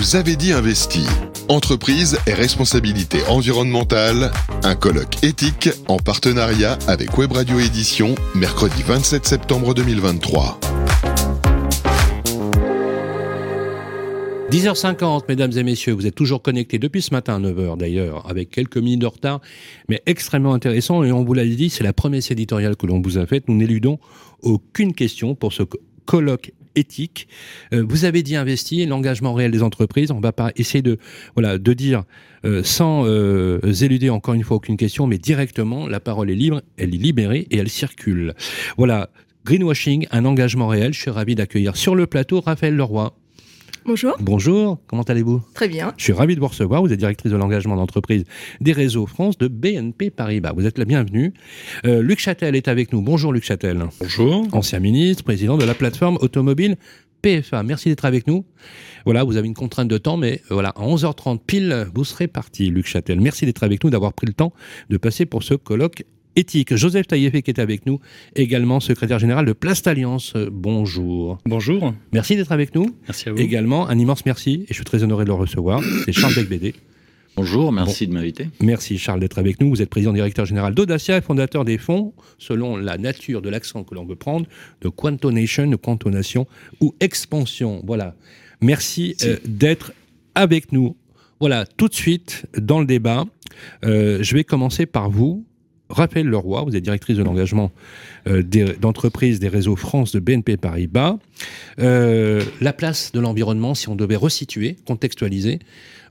Vous avez dit investi. Entreprise et responsabilité environnementale. Un colloque éthique en partenariat avec Web Radio Édition, mercredi 27 septembre 2023. 10h50, mesdames et messieurs, vous êtes toujours connectés depuis ce matin à 9h d'ailleurs, avec quelques minutes de retard, mais extrêmement intéressant. Et on vous l'a dit, c'est la promesse éditoriale que l'on vous a faite. Nous n'éludons aucune question pour ce colloque éthique. Euh, vous avez dit investir, l'engagement réel des entreprises. On va pas essayer de voilà de dire euh, sans euh, éluder encore une fois aucune question, mais directement la parole est libre, elle est libérée et elle circule. Voilà. Greenwashing, un engagement réel. Je suis ravi d'accueillir sur le plateau Raphaël Leroy. Bonjour. Bonjour, comment allez-vous? Très bien. Je suis ravi de vous recevoir. Vous êtes directrice de l'engagement d'entreprise des réseaux France de BNP Paribas. Vous êtes la bienvenue. Euh, Luc Châtel est avec nous. Bonjour Luc Châtel. Bonjour. Ancien ministre, président de la plateforme automobile PFA. Merci d'être avec nous. Voilà, vous avez une contrainte de temps, mais euh, voilà, à 11h30 pile, vous serez parti, Luc Châtel. Merci d'être avec nous, d'avoir pris le temps de passer pour ce colloque éthique. Joseph Taïefé qui est avec nous, également secrétaire général de Place Alliance. Bonjour. Bonjour. Merci d'être avec nous. Merci à vous. Également, un immense merci, et je suis très honoré de le recevoir. C'est Charles Becbédé. Bonjour, merci de m'inviter. Merci Charles d'être avec nous. Vous êtes président directeur général d'Audacia et fondateur des fonds, selon la nature de l'accent que l'on veut prendre, de Quantonation, de Quantonation ou expansion. Voilà. Merci euh, d'être avec nous. Voilà, tout de suite dans le débat. Euh, je vais commencer par vous, Raphaël Leroy, vous êtes directrice de l'engagement euh, d'entreprise des réseaux France de BNP Paribas. Euh, la place de l'environnement, si on devait resituer, contextualiser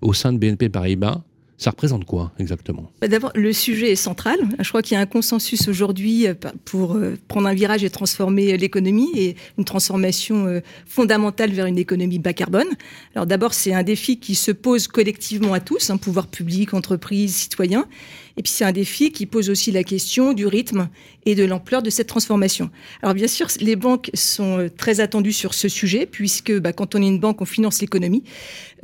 au sein de BNP Paribas, ça représente quoi exactement? Bah, D'abord, le sujet est central. Je crois qu'il y a un consensus aujourd'hui euh, pour prendre un virage et transformer l'économie et une transformation fondamentale vers une économie bas carbone. Alors d'abord, c'est un défi qui se pose collectivement à tous, hein, pouvoir public, entreprises, citoyens. Et puis c'est un défi qui pose aussi la question du rythme et de l'ampleur de cette transformation. Alors bien sûr, les banques sont euh, très attendues sur ce sujet, puisque bah, quand on est une banque, on finance l'économie.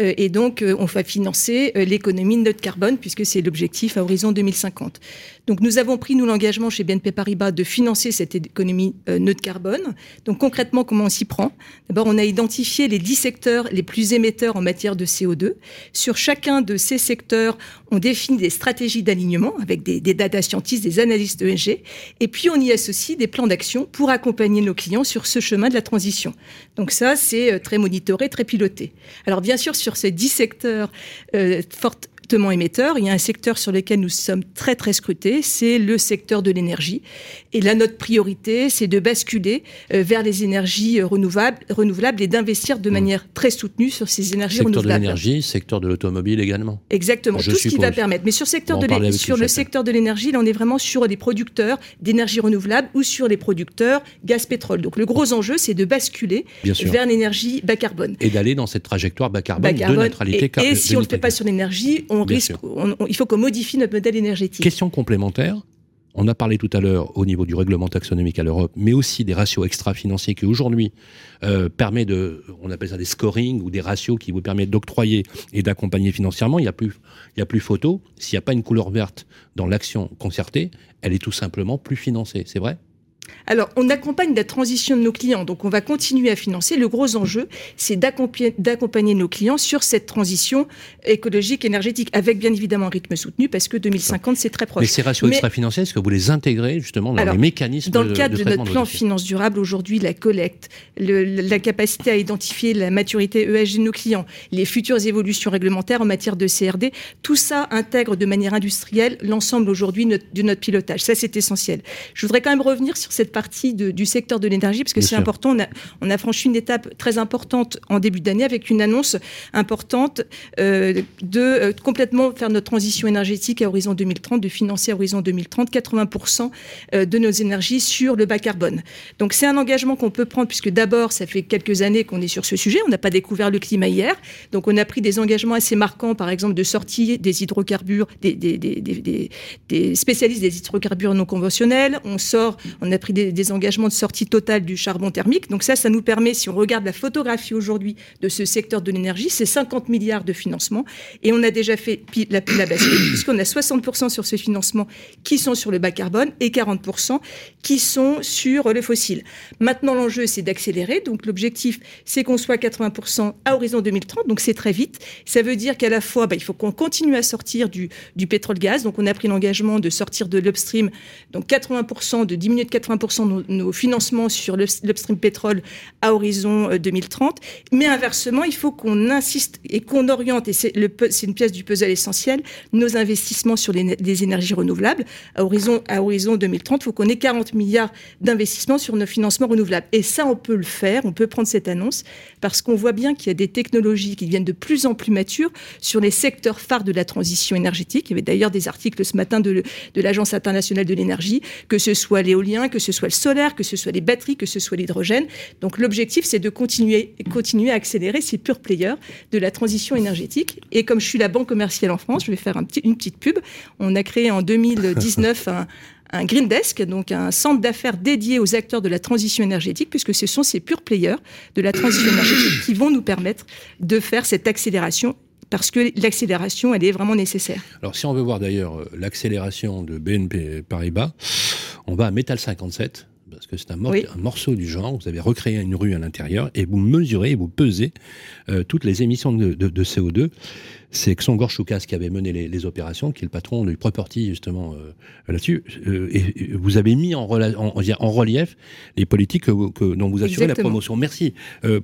Euh, et donc, euh, on va financer l'économie neutre carbone, puisque c'est l'objectif à horizon 2050. Donc nous avons pris, nous, l'engagement chez BNP Paribas de financer cette économie neutre carbone. Donc concrètement, comment on s'y prend? D'abord, on a identifié les 10 secteurs les plus émetteurs en matière de CO2. Sur chacun de ces secteurs, on définit des stratégies d'alignement avec des, des data scientists, des analystes ESG. Et puis, on y associe des plans d'action pour accompagner nos clients sur ce chemin de la transition. Donc ça, c'est euh, très monitoré, très piloté. Alors bien sûr, sur ces 10 secteurs euh, fortes fortement émetteur. Il y a un secteur sur lequel nous sommes très très scrutés, c'est le secteur de l'énergie. Et là, notre priorité, c'est de basculer euh, vers les énergies euh, renouvelables, renouvelables et d'investir de mmh. manière très soutenue sur ces énergies secteur renouvelables. Secteur de l'énergie, secteur de l'automobile également. Exactement, tout ce qui va permettre. Mais sur, secteur de sur le secteur de l'énergie, là, on est vraiment sur des producteurs d'énergie renouvelable ou sur les producteurs gaz-pétrole. Donc le gros enjeu, c'est de basculer vers l'énergie bas carbone. Et d'aller dans cette trajectoire bas carbone, de neutralité carbone. Et, et si on ne le fait pas sur l'énergie, on risque, il faut qu'on modifie notre modèle énergétique. Question complémentaire. On a parlé tout à l'heure au niveau du règlement taxonomique à l'Europe, mais aussi des ratios extra-financiers qui aujourd'hui euh, permet de, on appelle ça des scoring ou des ratios qui vous permettent d'octroyer et d'accompagner financièrement. Il n'y a plus, il y a plus photo. S'il n'y a pas une couleur verte dans l'action concertée, elle est tout simplement plus financée. C'est vrai? Alors, on accompagne la transition de nos clients, donc on va continuer à financer. Le gros enjeu, c'est d'accompagner nos clients sur cette transition écologique, énergétique, avec bien évidemment un rythme soutenu, parce que 2050, c'est très proche. Mais ces ratios extra-financiers, est-ce que vous les intégrez justement dans les mécanismes Dans le cadre de, notre plan finance durable, aujourd'hui, la collecte, la capacité à identifier la maturité ESG de nos clients, les futures évolutions réglementaires en matière de CRD, tout ça intègre de manière industrielle l'ensemble aujourd'hui de notre pilotage. Ça, c'est essentiel. Je voudrais quand même revenir sur cette partie du secteur de l'énergie, parce que c'est important. On a, franchi une étape très importante en début d'année avec une annonce importante euh, de euh, complètement faire notre transition énergétique à horizon 2030, de financer à horizon 2030 80% euh, de nos énergies sur le bas carbone. Donc c'est un engagement qu'on peut prendre, puisque d'abord, ça fait quelques années qu'on est sur ce sujet. On n'a pas découvert le climat hier. Donc on a pris des engagements assez marquants, par exemple, de sortie des hydrocarbures, des, des, des spécialistes des hydrocarbures non conventionnels. On sort, on a pris des, engagements de sortie totale du charbon thermique. Donc ça, ça nous permet, si on regarde la photographie aujourd'hui de ce secteur de l'énergie, c'est 50 milliards de financement. Et on a déjà fait la, la bascule, puisqu'on a 60% sur ce financement qui sont sur le bas carbone et 40% qui sont sur le fossile. Maintenant, l'enjeu, c'est d'accélérer. Donc l'objectif, c'est qu'on soit 80% à horizon 2030. Donc c'est très vite. Ça veut dire qu'à la fois, bah, il faut qu'on continue à sortir du, du pétrole-gaz. Donc on a pris l'engagement de sortir de l'upstream, donc 80%, de diminuer de 80% nos, financements sur l'upstream pétrole à horizon 2030. Euh, Mais inversement, il faut qu'on insiste et qu'on oriente, et c'est une pièce du puzzle essentiel, nos investissements sur les, énergies renouvelables. À horizon, à horizon 2030, il faut qu'on ait 40 milliards d'investissements sur nos financements renouvelables. Et ça, on peut le faire, on peut prendre cette annonce, parce qu'on voit bien qu'il y a des technologies qui deviennent de plus en plus matures sur les secteurs phares de la transition énergétique. Il y avait d'ailleurs des articles ce matin de, de l'Agence internationale de l'énergie, que ce soit l'éolien, que ce soit le solaire, que ce soit les batteries, que ce soit l'hydrogène. Donc l'objectif, c'est de continuer, continuer à accélérer ces pure players de la transition énergétique. Et comme je suis la banque commerciale en France, je vais faire un petit, une petite pub. On a créé en 2019 un, un Green Desk, donc un centre d'affaires dédié aux acteurs de la transition énergétique, puisque ce sont ces pure players de la transition énergétique qui vont nous permettre de faire cette accélération parce que l'accélération, elle est vraiment nécessaire. Alors, si on veut voir d'ailleurs euh, l'accélération de BNP Paribas, on va à Metal 57, parce que c'est un, morceau du genre. Vous avez recréé une rue à l'intérieur et vous mesurez et vous pesez euh, toutes les émissions de, CO2. C'est Xongor Choukas qui avait mené les, opérations, qui est le patron du Property justement euh, là-dessus. Euh, et vous avez mis en, en, relief les politiques que, dont vous assurez la promotion. Merci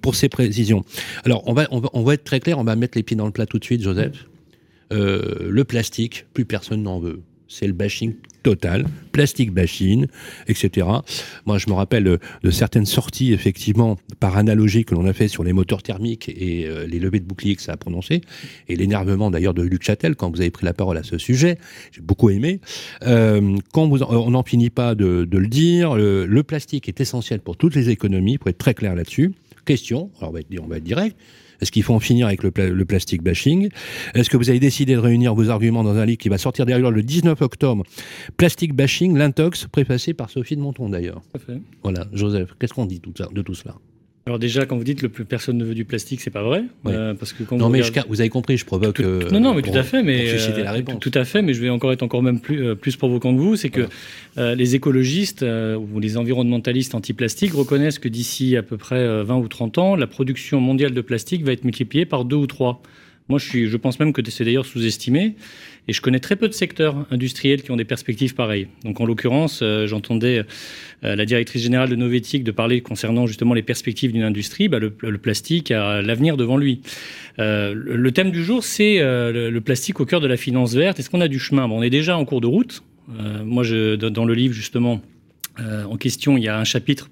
pour ces précisions. Alors on va, on va, on va être très clair, on va mettre les pieds dans le plat tout de suite, Joseph. le plastique, plus personne n'en veut c'est le bashing total, plastique bashing, etc. Moi, je me rappelle de certaines sorties, effectivement, par analogie que l'on a fait sur les moteurs thermiques et euh, les levées de boucliers que ça a prononcé, et l'énervement d'ailleurs de Luc Châtel quand vous avez pris la parole à ce sujet. J'ai beaucoup aimé. Euh, quand vous, on n'en finit pas de, le dire, le, plastique est essentiel pour toutes les économies, pour être très clair là-dessus. Question, alors on va être direct, est-ce qu'il faut en finir avec le, plastique bashing? Est-ce que vous avez décidé de réunir vos arguments dans un livre qui va sortir derrière le 19 octobre? Plastique bashing, l'intox, préfacé par Sophie de Monton d'ailleurs. Voilà, Joseph, qu'est-ce qu'on dit de tout cela? Alors déjà, quand vous dites le plus personne ne veut du plastique, c'est pas vrai, euh, parce que quand non, vous mais vous avez compris, je provoque. Euh, non, non, mais tout à fait, mais euh, tout à fait, mais je vais encore être encore même plus plus provoquant que vous, c'est que les écologistes ou les environnementalistes anti-plastique reconnaissent que d'ici à peu près 20 ou 30 ans, la production mondiale de plastique va être multipliée par deux ou trois. Moi, je, pense même que c'est d'ailleurs sous-estimé. Et je connais très peu de secteurs industriels qui ont des perspectives pareilles. Donc, en l'occurrence, euh, j'entendais euh, la directrice générale de Novetic de parler concernant justement les perspectives d'une industrie. Bah, le, plastique a l'avenir devant lui. Euh, le, thème du jour, c'est le, plastique au cœur de la finance verte. Est-ce qu'on a du chemin? Bon, On est déjà en cours de route. moi, dans le livre, justement, en question, il y a un chapitre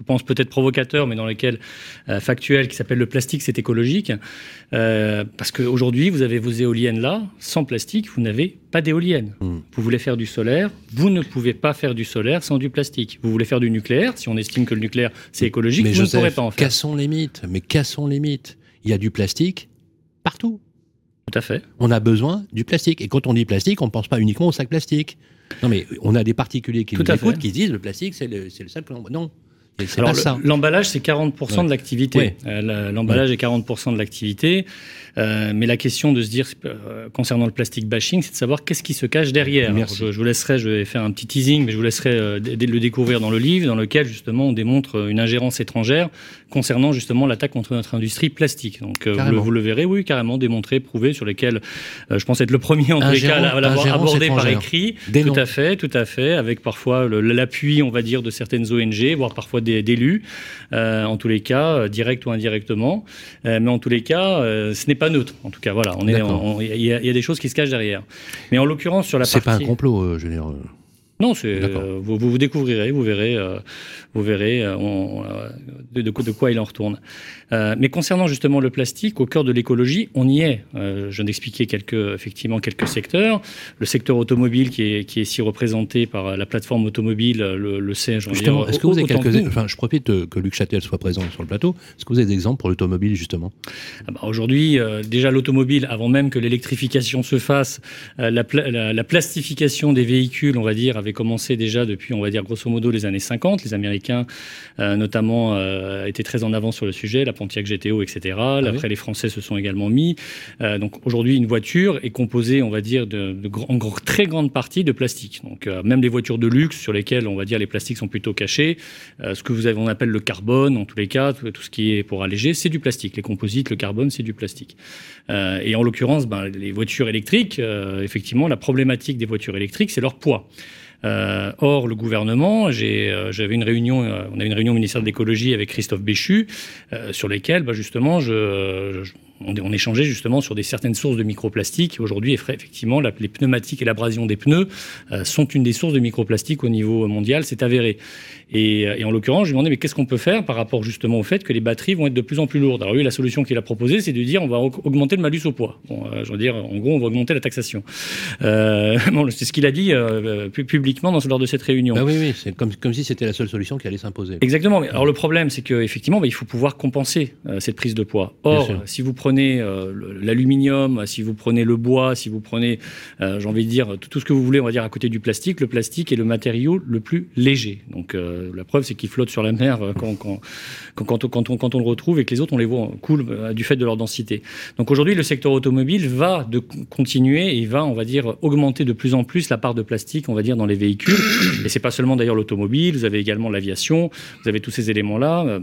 je pense peut-être provocateur, mais dans lequel euh, factuel, qui s'appelle le plastique, c'est écologique. Euh, parce qu'aujourd'hui, vous avez vos éoliennes là, sans plastique, vous n'avez pas d'éoliennes. Hmm. Vous voulez faire du solaire, vous ne pouvez pas faire du solaire sans du plastique. Vous voulez faire du nucléaire, si on estime que le nucléaire c'est écologique, mais vous ne pourrez pas en faire. Cassons les mythes, mais cassons les mythes? Il y a du plastique partout. Tout à fait. On a besoin du plastique. Et quand on dit plastique, on ne pense pas uniquement au sac plastique. Non, mais on a des particuliers qui nous écoutent qui disent le plastique, c'est le, le sac. Non. Alors, l'emballage, c'est 40% de l'activité. Euh, l'emballage est 40% de l'activité. Euh, mais la question de se dire, euh, concernant le plastique bashing, c'est de savoir qu'est-ce qui se cache derrière. je, vous laisserai, je vais faire un petit teasing, mais je vous laisserai le découvrir dans le livre, dans lequel justement on démontre une ingérence étrangère concernant justement l'attaque contre notre industrie plastique. Donc vous le, verrez, oui, carrément démontré, prouvé, sur lesquels je pense être le premier en tous les cas à l'avoir abordé par écrit. tout à fait, tout à fait, avec parfois l'appui, on va dire, de certaines ONG, voire parfois des d'élus, euh, en tous les cas, euh, direct ou indirectement. Euh, mais en tous les cas, ce n'est pas neutre. En tout cas, voilà, il y, a des choses qui se cachent derrière. Mais en l'occurrence, sur la partie... C'est pas un complot, je veux dire. Non, c'est, vous, vous, découvrirez, vous verrez, vous verrez de, de, quoi il en retourne. Euh, mais concernant justement le plastique, au cœur de l'écologie, on y est. Euh, je viens d'expliquer quelques, effectivement quelques secteurs. Le secteur automobile qui est, qui est si représenté par la plateforme automobile le, le sait. Justement, est-ce que vous avez quelques... Enfin, je profite que Luc Châtel soit présent sur le plateau. Est-ce que vous avez des exemples pour l'automobile, justement? Ah bah, Aujourd'hui, euh, déjà l'automobile, avant même que l'électrification se fasse, la, la, plastification des véhicules, on va dire, avait commencé déjà depuis, on va dire, grosso modo, les années 50. Les Américains, notamment, étaient très en avant sur le sujet, la Pontiac GTO, etc. Ah Après, les Français se sont également mis. donc aujourd'hui, une voiture est composée, on va dire, de, en très grande partie de plastique. Donc même les voitures de luxe sur lesquelles, on va dire, les plastiques sont plutôt cachés, ce que vous avez, on appelle le carbone, en tous les cas, tout, ce qui est pour alléger, c'est du plastique. Les composites, le carbone, c'est du plastique. et en l'occurrence, ben, les voitures électriques, effectivement, la problématique des voitures électriques, c'est leur poids. Euh, or, le gouvernement, euh, j'avais une réunion, euh, on a une réunion au ministère de l'écologie avec Christophe Béchu, sur lesquelles, bah, justement, on, échangeait justement sur des certaines sources de microplastiques. Aujourd'hui, effectivement, les pneumatiques et l'abrasion des pneus sont une des sources de microplastiques au niveau mondial, c'est avéré. Euh, et, en l'occurrence, je lui demandais, mais qu'est-ce qu'on peut faire par rapport justement au fait que les batteries vont être de plus en plus lourdes? Alors lui, la solution qu'il a proposée, c'est de dire, on va augmenter le malus au poids. Bon, euh, je veux dire, en gros, on va augmenter la taxation. Euh, c'est ce qu'il a dit publiquement dans, lors de cette réunion. Bah oui, oui, c'est comme, comme si c'était la seule solution qui allait s'imposer. Exactement. Alors le problème, c'est qu'effectivement, bah, il faut pouvoir compenser cette prise de poids. Or, si vous prenez l'aluminium, si vous prenez le bois, si vous prenez, j'ai envie de dire, tout, ce que vous voulez, on va dire, à côté du plastique, le plastique est le matériau le plus léger. Donc, euh, la preuve, c'est qu'il flotte sur la mer euh, quand, quand, quand, on, quand, on, le retrouve et que les autres, on les voit cool euh, du fait de leur densité. Donc aujourd'hui, le secteur automobile va de continuer et va, on va dire, augmenter de plus en plus la part de plastique, on va dire, dans les véhicules. Et c'est pas seulement d'ailleurs l'automobile, vous avez également l'aviation, vous avez tous ces éléments-là.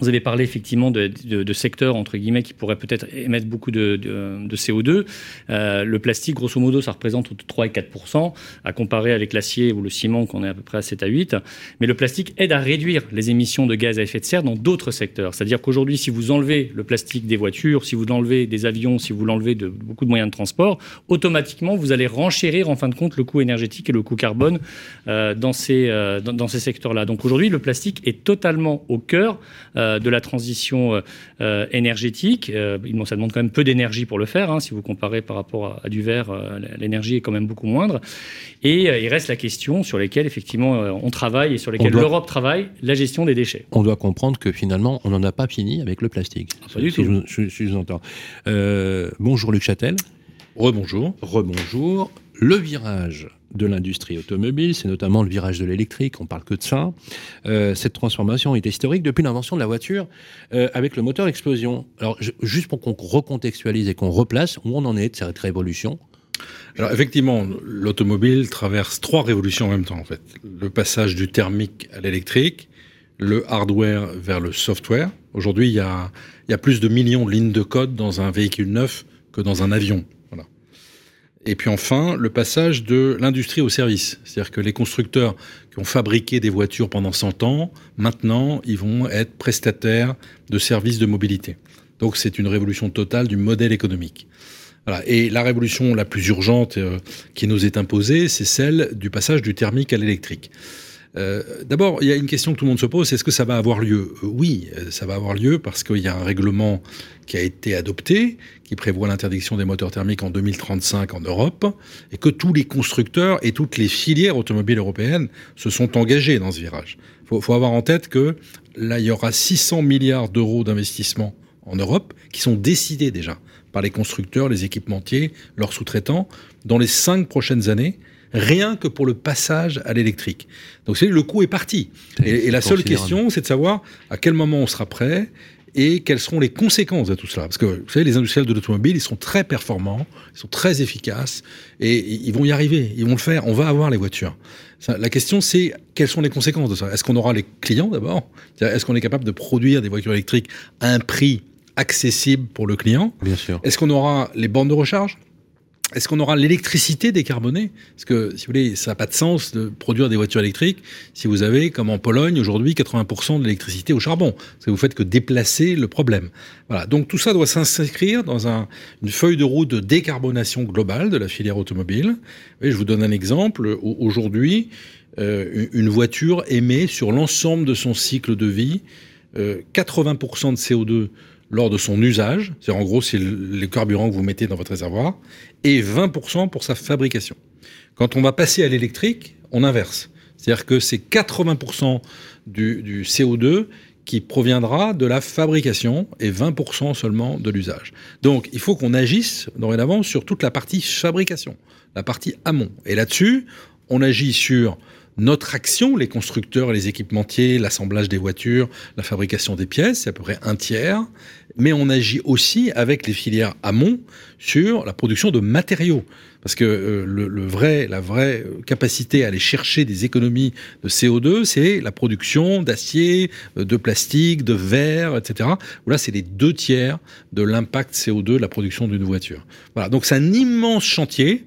Vous avez parlé effectivement de, de, de, secteurs entre guillemets qui pourraient peut-être émettre beaucoup de, de CO2. Euh, le plastique, grosso modo, ça représente entre 3 et 4% à comparer avec l'acier ou le ciment qu'on est à peu près à 7 à 8. Mais le plastique aide à réduire les émissions de gaz à effet de serre dans d'autres secteurs. C'est-à-dire qu'aujourd'hui, si vous enlevez le plastique des voitures, si vous l'enlevez des avions, si vous l'enlevez de beaucoup de moyens de transport, automatiquement, vous allez renchérir en fin de compte le coût énergétique et le coût carbone euh, dans ces, euh, dans, ces secteurs-là. Donc aujourd'hui, le plastique est totalement au cœur euh, euh, de la transition euh, énergétique. il, ça demande quand même peu d'énergie pour le faire. Hein. si vous comparez par rapport à, du verre, l'énergie est quand même beaucoup moindre. Et il reste la question sur laquelle effectivement on travaille et sur lesquelles l'Europe travaille, la gestion des déchets. On doit comprendre que finalement on n'en a pas fini avec le plastique. Ah, pas du tout. Je, je, entends. bonjour Luc Châtel. Rebonjour. Rebonjour. Le virage de l'industrie automobile, c'est notamment le virage de l'électrique, on parle que de ça. Euh, cette transformation est historique depuis l'invention de la voiture euh, avec le moteur explosion. Alors, juste pour qu'on recontextualise et qu'on replace, où on en est de cette révolution alors effectivement, l'automobile traverse trois révolutions en même temps en fait. Le passage du thermique à l'électrique, le hardware vers le software. Aujourd'hui, il y a, il y a plus de millions de lignes de code dans un véhicule neuf que dans un avion. Et puis enfin, le passage de l'industrie au service. C'est-à-dire que les constructeurs qui ont fabriqué des voitures pendant 100 ans, maintenant, ils vont être prestataires de services de mobilité. Donc c'est une révolution totale du modèle économique. Et la révolution la plus urgente euh, qui nous est imposée, c'est celle du passage du thermique à l'électrique. Euh, D'abord, il y a une question que tout le monde se pose, est-ce que ça va avoir lieu? Euh, Oui, euh, ça va avoir lieu parce qu'il y a un règlement qui a été adopté, qui prévoit l'interdiction des moteurs thermiques en 2035 en Europe, et que tous les constructeurs et toutes les filières automobiles européennes se sont engagés dans ce virage. Il faut, avoir en tête que là, il y aura 600 milliards d'euros d'investissement en Europe qui sont décidés déjà par les constructeurs, les équipementiers, leurs sous-traitants, dans les cinq prochaines années rien que pour le passage à l'électrique. Donc le coût est parti. Et, la seule question, c'est de savoir à quel moment on sera prêt et quelles seront les conséquences de tout cela. Parce que vous savez, les industriels de l'automobile, ils sont très performants, ils sont très efficaces, et ils vont y arriver, ils vont le faire, on va avoir les voitures. La question, c'est quelles sont les conséquences de ça? Est-ce qu'on aura les clients d'abord? Est-ce qu'on est capable de produire des voitures électriques à un prix accessible pour le client? Bien sûr. Est-ce qu'on aura les bornes de recharge? Est-ce qu'on aura l'électricité décarbonée Parce que, si vous voulez, ça n'a pas de sens de produire des voitures électriques si vous avez, comme en Pologne aujourd'hui, 80% de l'électricité au charbon. Parce que vous faites que déplacer le problème. Voilà. Donc tout ça doit s'inscrire dans une feuille de route de décarbonation globale de la filière automobile. je vous donne un exemple. Aujourd'hui, euh, une voiture émet sur l'ensemble de son cycle de vie 80% euh, de CO2 lors de son usage, c'est en gros c'est le carburant que vous mettez dans votre réservoir, et 20% pour sa fabrication. Quand on va passer à l'électrique, on inverse. C'est-à-dire que c'est 80% du, du, CO2 qui proviendra de la fabrication et 20% seulement de l'usage. Donc il faut qu'on agisse dorénavant sur toute la partie fabrication, la partie amont. Et là-dessus, on agit sur notre action, les constructeurs les équipementiers, l'assemblage des voitures, la fabrication des pièces, c'est à peu près un tiers. Mais on agit aussi avec les filières amont sur la production de matériaux. Parce que euh, le, vrai, la vraie capacité à aller chercher des économies de CO2, c'est la production d'acier, euh, de plastique, de verre, etc. Là, c'est les deux tiers de l'impact CO2 de la production d'une voiture. Voilà. Donc c'est un immense chantier.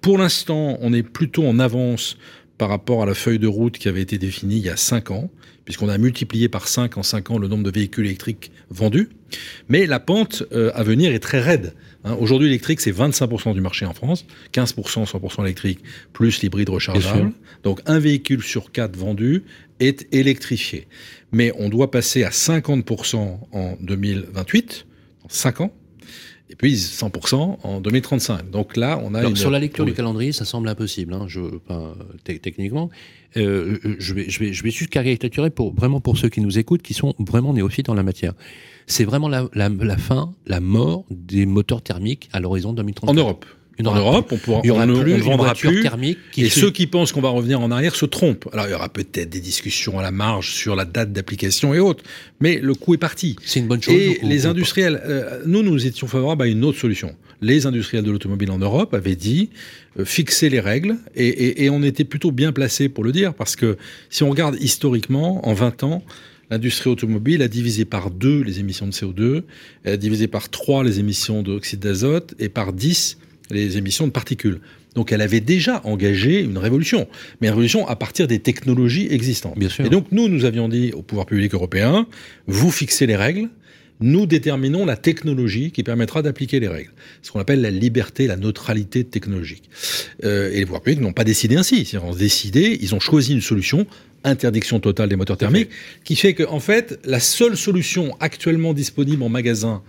Pour l'instant, on est plutôt en avance par rapport à la feuille de route qui avait été définie il y a 5 ans, puisqu'on a multiplié par 5 en 5 ans le nombre de véhicules électriques vendus. Mais la pente euh, à venir est très raide. Hein. Aujourd'hui, l'électrique, c'est 25% du marché en France, 15% 100% électrique, plus l'hybride rechargeable. Donc un véhicule sur 4 vendu est électrifié. Mais on doit passer à 50% en 2028, en 5 ans, et puis 100% en 2035. Donc là, on a. Sur la lecture du calendrier, ça semble impossible, hein, je, techniquement. Euh, je, vais, je, vais, je vais juste caricaturer pour, vraiment pour ceux qui nous écoutent, qui sont vraiment néophytes en la matière. C'est vraiment la, la, la, fin, la mort des moteurs thermiques à l'horizon 2035. En Europe en Europe, on pourra, il y aura plus, on vendra plus. Thermique et ceux qui pensent qu'on va revenir en arrière se trompent. Alors il y aura peut-être des discussions à la marge sur la date d'application et autres, mais le coup est parti. C'est une bonne chose. Et les industriels, euh, nous, nous étions favorables à une autre solution. Les industriels de l'automobile en Europe avaient dit euh, fixer les règles, et, et, et on était plutôt bien placé pour le dire, parce que si on regarde historiquement, en 20 ans, l'industrie automobile a divisé par deux les émissions de CO2, elle a divisé par trois les émissions d'oxyde d'azote et par 10 les émissions de particules. Donc elle avait déjà engagé une révolution, mais une révolution à partir des technologies existantes. Bien sûr. Et donc nous, nous avions dit au pouvoir public européen, vous fixez les règles, nous déterminons la technologie qui permettra d'appliquer les règles. Ce qu'on appelle la liberté, la neutralité technologique. Euh, et les pouvoirs publics n'ont pas décidé ainsi. Ils ont décidé, ils ont choisi une solution, interdiction totale des moteurs thermiques, qui fait que, en fait, la seule solution actuellement disponible en magasin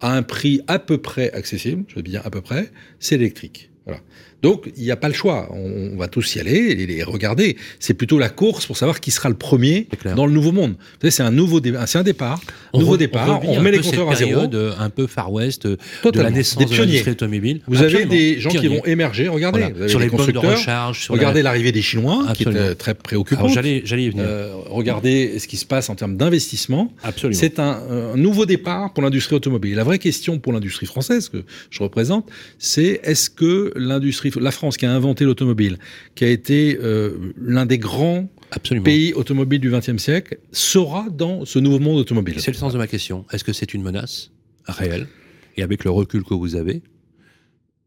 à un prix à peu près accessible, je veux dire à peu près, c'est l'électrique. Voilà. Donc, il n'y a pas le choix. On, va tous y aller et les regarder. C'est plutôt la course pour savoir qui sera le premier dans le nouveau monde. C'est un nouveau un départ. On nouveau départ. On, remet les compteurs à zéro. Euh, un peu Far West euh, de la naissance de l'industrie automobile. Vous avez des gens qui vont émerger. Regardez, sur les constructeurs. De recharge, regardez l'arrivée des Chinois, qui est très préoccupante. J'allais y venir. Euh, regardez ce qui se passe en termes d'investissement. C'est un, un, nouveau départ pour l'industrie automobile. La vraie question pour l'industrie française que je représente, c'est est-ce que l'industrie, la France qui a inventé l'automobile, qui a été euh, l'un des grands pays automobiles du XXe siècle, sera dans ce nouveau monde automobile. C'est le sens de ma question. Est-ce que c'est une menace réelle Et avec le recul que vous avez,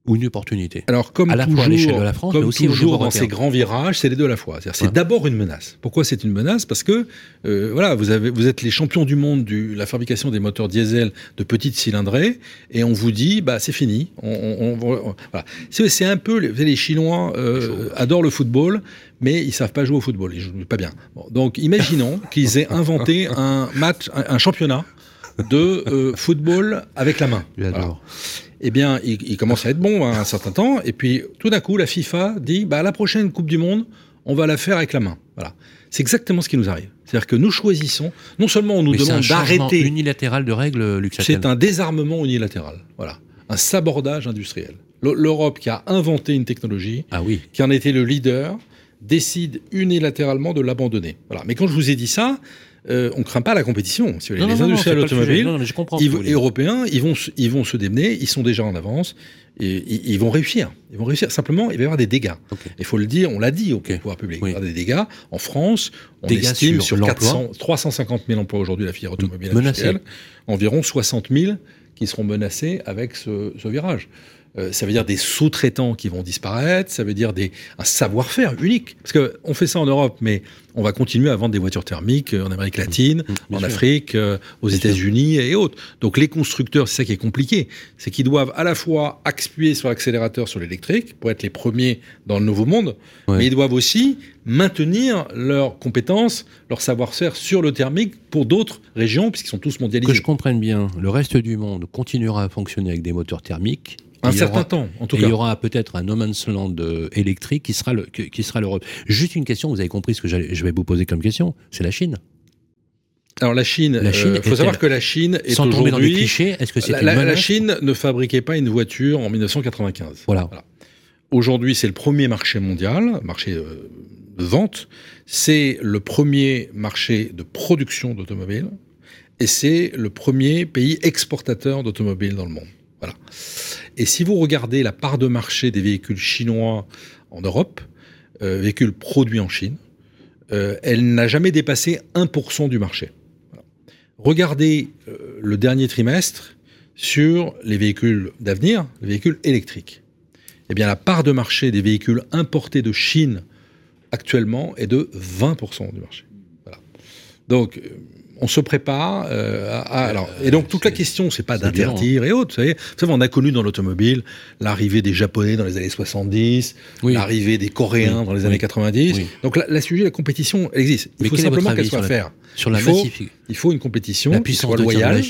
ou une opportunité Alors, comme à la toujours, fois à de la France, comme aussi toujours dans ces grands virages, c'est les deux à la fois. C'est d'abord une menace. Pourquoi c'est une menace? Parce que euh, voilà, vous, avez, vous êtes les champions du monde de la fabrication des moteurs diesel de petites cylindrées, et on vous dit, bah c'est fini. On, voilà. C'est un peu, les, les Chinois euh, adorent le football, mais ils savent pas jouer au football, ils jouent pas bien. donc, imaginons qu'ils aient inventé un match, un, championnat de euh, football avec la main. Eh bien, il, commence à être bon à un certain temps. Et puis, tout d'un coup, la FIFA dit, bah, la prochaine Coupe du Monde, on va la faire avec la main. Voilà. C'est exactement ce qui nous arrive. C'est-à-dire que nous choisissons, non seulement on nous demande d'arrêter. C'est unilatéral de règles, Luc C'est un désarmement unilatéral. Voilà. Un sabordage industriel. L'Europe qui a inventé une technologie, ah oui. qui en était le leader, décide unilatéralement de l'abandonner. Voilà. Mais quand je vous ai dit ça, euh, on ne craint pas la compétition. les industriels automobiles européens, ils vont, ils vont se démener, ils sont déjà en avance, et ils, vont réussir. Ils vont réussir. Simplement, il va y avoir des dégâts. Il faut le dire, on l'a dit au pouvoir public. Il va y avoir des dégâts. En France, on estime sur, 350 000 emplois aujourd'hui la filière automobile industrielle, environ 60 000 qui seront menacés avec ce virage. Euh, ça veut dire des sous-traitants qui vont disparaître, ça veut dire des, un savoir-faire unique. Parce qu'on fait ça en Europe, mais on va continuer à vendre des voitures thermiques euh, en Amérique latine, mmh, en Afrique, euh, aux États-Unis et autres. Donc les constructeurs, c'est ça qui est compliqué, c'est qu'ils doivent à la fois appuyer sur l'accélérateur sur l'électrique pour être les premiers dans le nouveau monde, mais ils doivent aussi maintenir leurs compétences, leur savoir-faire sur le thermique pour d'autres régions, puisqu'ils sont tous mondialisés. Que je comprenne bien, le reste du monde continuera à fonctionner avec des moteurs thermiques un certain temps, en tout cas. Il y aura peut-être un no man's land euh, électrique qui sera, le, l'Europe. Juste une question, vous avez compris ce que je vais vous poser comme question, c'est la Chine. Alors la Chine, il euh, faut savoir que la Chine est sans tomber dans les clichés, est-ce que c'est la, la, Chine ne fabriquait pas une voiture en 1995. Voilà. aujourd'hui, c'est le premier marché mondial, marché euh, de vente. C'est le premier marché de production d'automobiles. Et c'est le premier pays exportateur d'automobiles dans le monde. Et si vous regardez la part de marché des véhicules chinois en Europe, euh, véhicules produits en Chine, euh, elle n'a jamais dépassé 1% du marché. Regardez le dernier trimestre sur les véhicules d'avenir, les véhicules électriques eh bien, la part de marché des véhicules importés de Chine actuellement est de 20% du marché. Donc, euh, on se prépare euh, à, alors et donc toute la question c'est pas d'interdire et autres vous savez, vous savez on a connu dans l'automobile l'arrivée des japonais dans les années 70 l'arrivée des coréens dans les années 90 donc la, sujet la compétition elle existe. Il faut simplement qu'elle soit faire sur la il faut, il faut une compétition qui soit loyale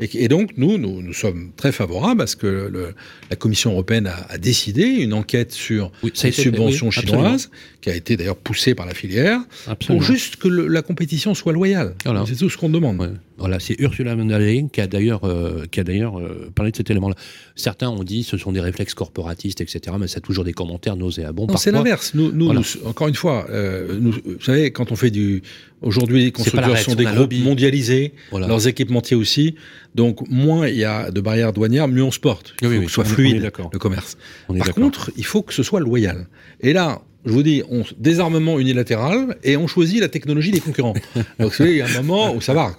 et, donc, nous, nous, sommes très favorables à ce que la Commission européenne a, décidé une enquête sur les subventions chinoises, qui a été d'ailleurs poussée par la filière, pour juste que la compétition soit loyale. C'est tout ce qu'on demande. Voilà, c'est Ursula von der Leyen qui a d'ailleurs euh, euh, parlé de cet élément-là. Certains ont dit ce sont des réflexes corporatistes, etc. Mais ça a toujours des commentaires nauséabonds. Non, c'est l'inverse. Nous, nous, encore une fois, euh, nous, vous savez, quand on fait du aujourd'hui, les constructeurs sont des groupes mondialisés, leurs équipementiers aussi. Donc, moins il y a de barrières douanières, mieux on se porte. Il faut que ce soit fluide le commerce. Par contre, il faut que ce soit loyal. Et là, je vous dis, on désarmement unilatéral et on choisit la technologie des concurrents. Donc il y a un moment où ça va.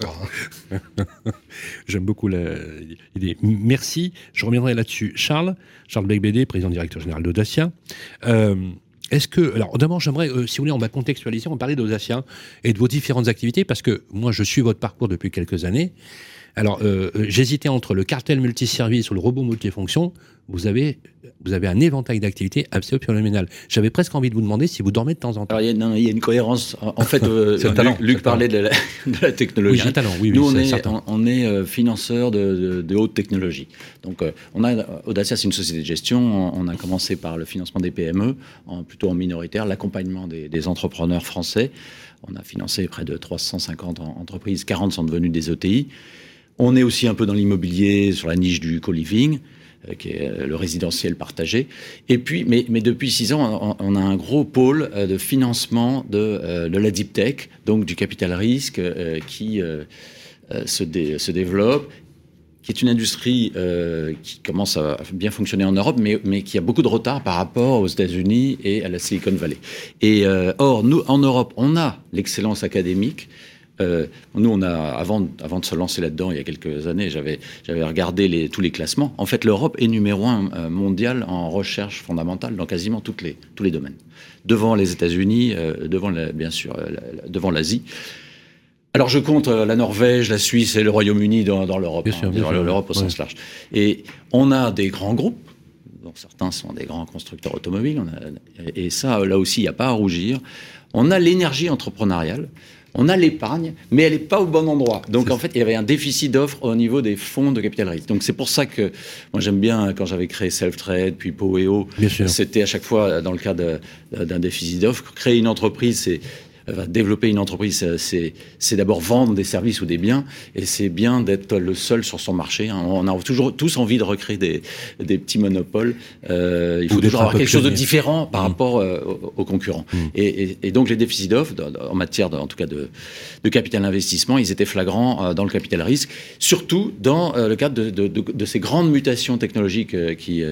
J'aime beaucoup l'idée. Merci. Je reviendrai là-dessus. Charles, Charles Becbédé, président directeur général d'Audacia. Euh, est-ce que, alors d'abord j'aimerais, euh, si vous voulez, on va contextualiser, on va parler et de vos différentes activités parce que moi je suis votre parcours depuis quelques années. Alors euh, j'hésitais entre le cartel multiservice ou le robot multifonction. Vous avez vous avez un éventail d'activités absolument phénoménal. J'avais presque envie de vous demander si vous dormez de temps en temps. Alors, il y, a une cohérence. En fait, euh, Luc, parlait de la, technologie. Oui, un talent, oui. Nous, on, est, on, est, euh, financeur de, haute technologie. Donc, euh, on a, Audacia, c'est une société de gestion. On a commencé par le financement des PME, en, plutôt en minoritaire, l'accompagnement des, des, entrepreneurs français. On a financé près de 350 entreprises, 40 sont devenues des ETI. On est aussi un peu dans l'immobilier, sur la niche du co-living. Euh, qui est euh, le résidentiel partagé. Et puis, mais, depuis six ans, on, a un gros pôle euh, de financement de, la deep tech, donc du capital risque, qui se, développe qui est une industrie qui commence à bien fonctionner en Europe, mais, qui a beaucoup de retard par rapport aux États-Unis et à la Silicon Valley. Or, nous, en Europe, on a l'excellence académique, euh, nous, on a, avant, avant de se lancer là-dedans, il y a quelques années, j'avais, regardé les, tous les classements. En fait, l'Europe est numéro un euh, mondial en recherche fondamentale dans quasiment toutes les, tous les domaines. Devant les États-Unis, euh, devant, bien sûr, devant l'Asie. Alors, je compte la Norvège, la Suisse et le Royaume-Uni dans, dans l'Europe, hein, l'Europe au sens large. Et on a des grands groupes dont certains sont des grands constructeurs automobiles, et ça, là aussi, il n'y a pas à rougir. On a l'énergie entrepreneuriale on a l'épargne, mais elle n'est pas au bon endroit. Donc en fait, il y avait un déficit d'offres au niveau des fonds de capital risque. Donc c'est pour ça que moi j'aime bien quand j'avais créé Self-Trade, puis Poeo, c'était à chaque fois dans le cas d'un déficit d'offres. Créer une entreprise, c'est développer une entreprise, c'est d'abord vendre des services ou des biens, et c'est bien d'être le seul sur son marché. Hein. On a toujours tous envie de recréer des, petits monopoles. Euh, il faut toujours avoir quelque chose de différent par mmh. rapport euh, aux, concurrents. Mmh. Et, donc les déficits d'offres, en matière, en tout cas de, capital investissement, ils étaient flagrants euh, dans le capital risque, surtout dans le cadre de, ces grandes mutations technologiques qui,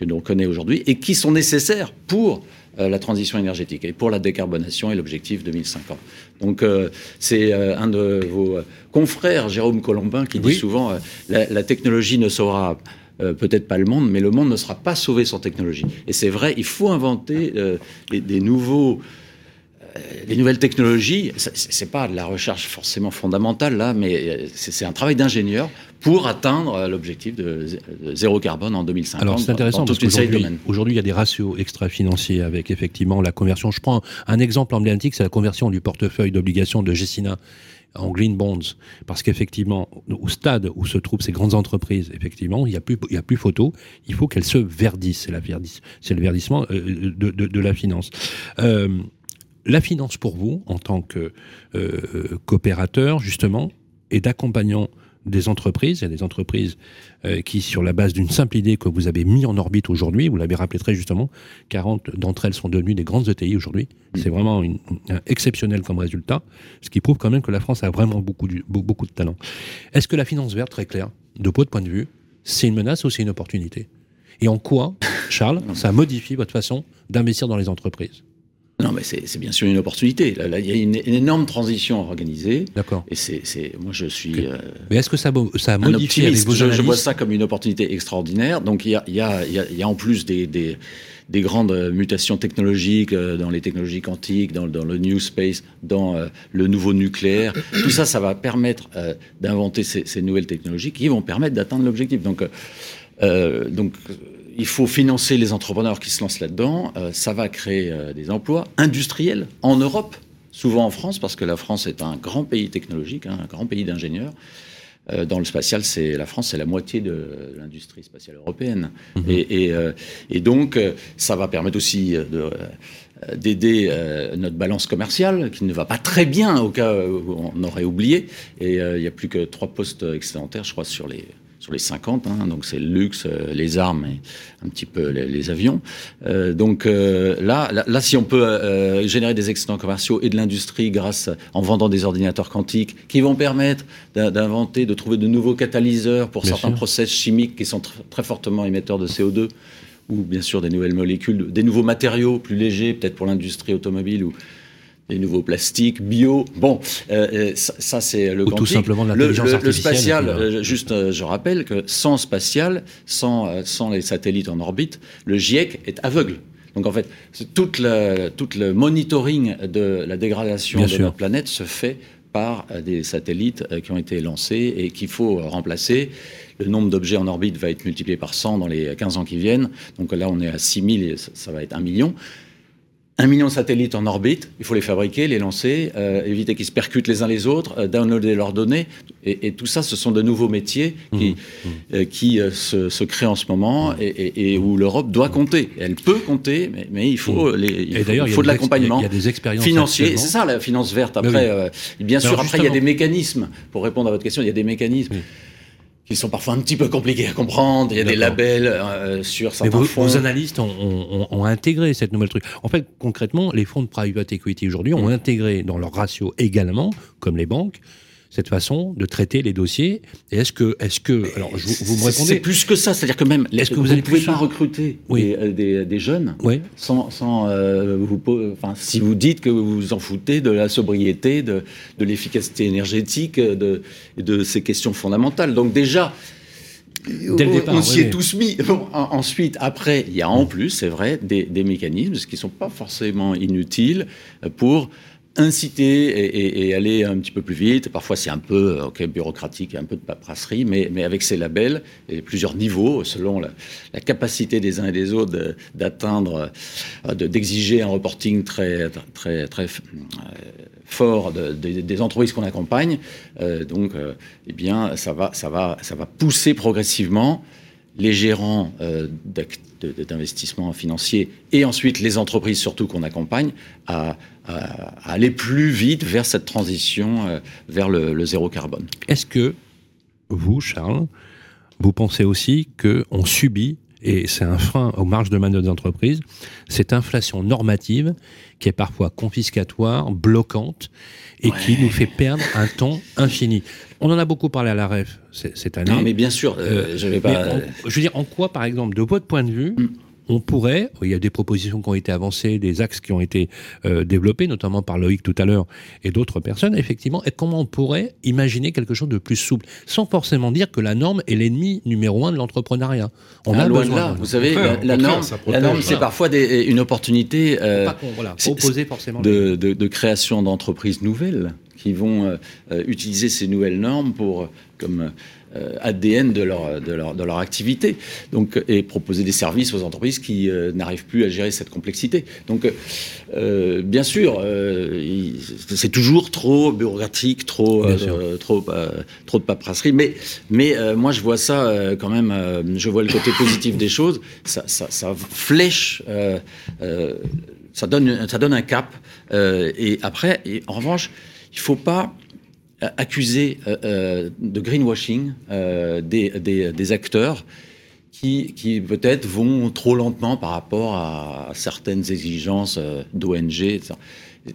que l'on connaît aujourd'hui et qui sont nécessaires pour euh, la transition énergétique et pour la décarbonation et l'objectif 2050. Donc euh, c'est euh, un de vos confrères, Jérôme Colombin, qui dit souvent la, technologie ne saura peut-être pas le monde, mais le monde ne sera pas sauvé sans technologie. Et c'est vrai, il faut inventer des nouveaux les nouvelles technologies, c'est pas de la recherche forcément fondamentale là, mais c'est un travail d'ingénieur pour atteindre l'objectif de zéro carbone en 2050. Alors c'est intéressant parce qu'aujourd'hui, aujourd'hui, il y a des ratios extra-financiers avec effectivement la conversion. Je prends un exemple emblématique, c'est la conversion du portefeuille d'obligations de Gessina en green bonds, parce qu'effectivement, au stade où se trouvent ces grandes entreprises, effectivement, il n'y a plus, il y a plus photo. Il faut qu'elles se verdissent. C'est la verdisse, c'est le verdissement euh, de, de, de, la finance. Euh, la finance pour vous, en tant que euh, coopérateur, justement, et d'accompagnant des entreprises. Il y a des entreprises euh, qui, sur la base d'une simple idée que vous avez mis en orbite aujourd'hui, vous l'avez rappelé très justement, 40 d'entre elles sont devenues des grandes ETI aujourd'hui. Mm. C'est vraiment une, exceptionnel comme résultat, ce qui prouve quand même que la France a vraiment beaucoup, beaucoup de talent. Est-ce que la finance verte, très clair, de votre point de vue, c'est une menace ou c'est une opportunité? Et en quoi, Charles, ça modifie votre façon d'investir dans les entreprises? Non, mais c'est bien sûr une opportunité. Là, il y a une, énorme transition organisée. D'accord. Et c'est, moi, je suis. Euh, mais est-ce que ça, ça modifie avec vos je, je, vois ça comme une opportunité extraordinaire. Donc, il y a, il y a, il y a en plus des, des, des, grandes mutations technologiques euh, dans les technologies quantiques, dans, dans le new space, dans euh, le nouveau nucléaire. Tout ça, ça va permettre d'inventer ces, ces, nouvelles technologies qui vont permettre d'atteindre l'objectif. Donc, donc il faut financer les entrepreneurs qui se lancent là-dedans. Euh, ça va créer euh, des emplois industriels en Europe, souvent en France, parce que la France est un grand pays technologique, hein, un grand pays d'ingénieurs. Euh, dans le spatial, c'est la France, c'est la moitié de l'industrie spatiale européenne. Mhm. Et, donc, ça va permettre aussi d'aider notre balance commerciale, qui ne va pas très bien au cas où on aurait oublié. Et il n'y a plus que trois postes excédentaires, je crois, sur les sur les 50, hein, donc c'est le luxe, euh, les armes et un petit peu les, avions. Euh, donc euh, là, là, si on peut générer des excédents commerciaux et de l'industrie grâce en vendant des ordinateurs quantiques qui vont permettre d'inventer, de trouver de nouveaux catalyseurs pour certains process chimiques qui sont très fortement émetteurs de CO2 ou bien sûr des nouvelles molécules, des nouveaux matériaux plus légers, peut-être pour l'industrie automobile ou les nouveaux plastiques, bio. Bon, euh, euh, ça, c'est le Ou tout simplement l'intelligence le, artificielle. Le spatial, euh, juste, je rappelle que sans spatial, sans, sans les satellites en orbite, le GIEC est aveugle. Donc en fait, tout le, tout le monitoring de la dégradation de notre planète se fait par des satellites qui ont été lancés et qu'il faut remplacer. Le nombre d'objets en orbite va être multiplié par 100 dans les 15 ans qui viennent. Donc là, on est à 6000 et ça va être 1 million un million de satellites en orbite, il faut les fabriquer, les lancer, euh, éviter qu'ils se percutent les uns les autres, euh, downloader leurs données. Et, tout ça, ce sont de nouveaux métiers qui, mmh, mmh. Euh, qui se, créent en ce moment et, où l'Europe doit compter. Elle peut compter, mais, il faut, mmh. les, il faut, de l'accompagnement financier. C'est ça la finance verte. Après, bien sûr, après, il y a des mécanismes. Pour répondre à votre question, il y a des mécanismes qui sont parfois un petit peu compliqués à comprendre. Il y a des labels euh, sur certains Mais fonds. Vos analystes ont, intégré cette nouvelle truc. En fait, concrètement, les fonds de private equity aujourd'hui ont intégré dans leur ratio également, comme les banques, cette façon de traiter les dossiers Et est-ce que, est-ce que, alors vous, me répondez. C'est plus que ça, c'est-à-dire que même, est-ce que vous, ne pouvez pas recruter euh, des, des, jeunes sans, sans euh, vous, enfin, si vous dites que vous vous en foutez de la sobriété, de, de l'efficacité énergétique, de, de ces questions fondamentales. Donc déjà. Dès le départ, on s'y est tous mis. ensuite, après, il y a en plus, c'est vrai, des, des mécanismes qui ne sont pas forcément inutiles pour inciter et, aller un petit peu plus vite. Parfois, c'est un peu euh, bureaucratique, un peu de paperasserie, mais, mais avec ces labels et plusieurs niveaux, selon la, capacité des uns et des autres d'atteindre, euh, d'exiger un reporting très, très, très euh, fort des entreprises qu'on accompagne. donc, eh bien, ça va, ça, va, ça va pousser progressivement les gérants d'investissement financier et ensuite les entreprises surtout qu'on accompagne à, aller plus vite vers cette transition euh, vers le, zéro carbone. Est-ce que vous, Charles, vous pensez aussi qu'on subit et c'est un frein aux marges de manœuvre des entreprises, cette inflation normative qui est parfois confiscatoire, bloquante, et qui nous fait perdre un temps infini? On en a beaucoup parlé à la REF cette année. Non, mais bien sûr, euh, je vais pas. je veux dire, en quoi, par exemple, de votre point de vue, mm on pourrait, il y a des propositions qui ont été avancées, des axes qui ont été euh, développés, notamment par Loïc tout à l'heure et d'autres personnes, effectivement, et comment on pourrait imaginer quelque chose de plus souple, sans forcément dire que la norme est l'ennemi numéro un de l'entrepreneuriat. On a loin besoin de là. Vous savez, la, norme, c'est parfois une opportunité euh, forcément de, de, création d'entreprises nouvelles qui vont euh, utiliser ces nouvelles normes pour, comme euh, ADN de leur, de, leur, de leur activité. Donc, et proposer des services aux entreprises qui euh, n'arrivent plus à gérer cette complexité. Donc, euh, bien sûr, c'est toujours trop bureaucratique, trop, trop, trop de paperasserie. Mais, mais moi, je vois ça quand même, je vois le côté positif des choses. Ça, ça, ça flèche, ça, donne, ça donne un cap. et après, et en revanche, il ne faut pas accuser de greenwashing des, acteurs qui, peut-être vont trop lentement par rapport à, certaines exigences d'ONG.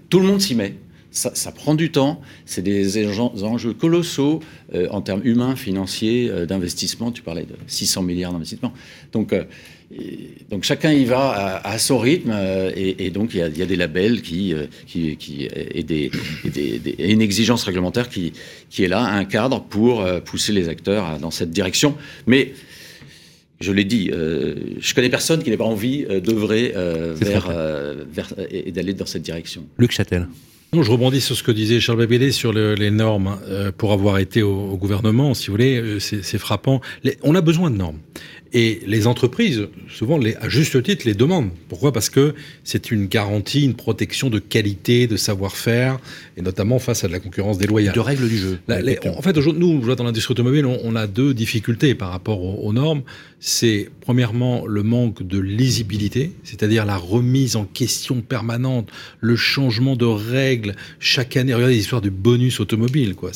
Tout le monde s'y met. Ça, prend du temps, c'est des enjeux colossaux en termes humains, financiers, d'investissement. Tu parlais de 600 milliards d'investissements. Donc, donc chacun y va à, son rythme euh, et, donc il y, a, des labels qui, euh, qui, qui et, des, une exigence réglementaire qui, qui est là, un cadre pour euh, pousser les acteurs dans cette direction. Mais je l'ai dit, je connais personne qui n'ait pas envie d'œuvrer vers, vers, et, d'aller dans cette direction. Luc Châtel. Je rebondis sur ce que disait Charles Babélé sur les normes. pour avoir été au, gouvernement, si vous voulez, c'est frappant. on a besoin de normes. Et les entreprises, souvent, les, à juste titre, les demandent. Pourquoi? Parce que c'est une garantie, une protection de qualité, de savoir-faire, et notamment face à de la concurrence déloyale. De règles du jeu. en fait, nous, dans l'industrie automobile, on, a deux difficultés par rapport aux, normes. C'est premièrement le manque de lisibilité, c'est-à-dire la remise en question permanente, le changement de règles chaque année. Regardez l'histoire du bonus automobile, quoi.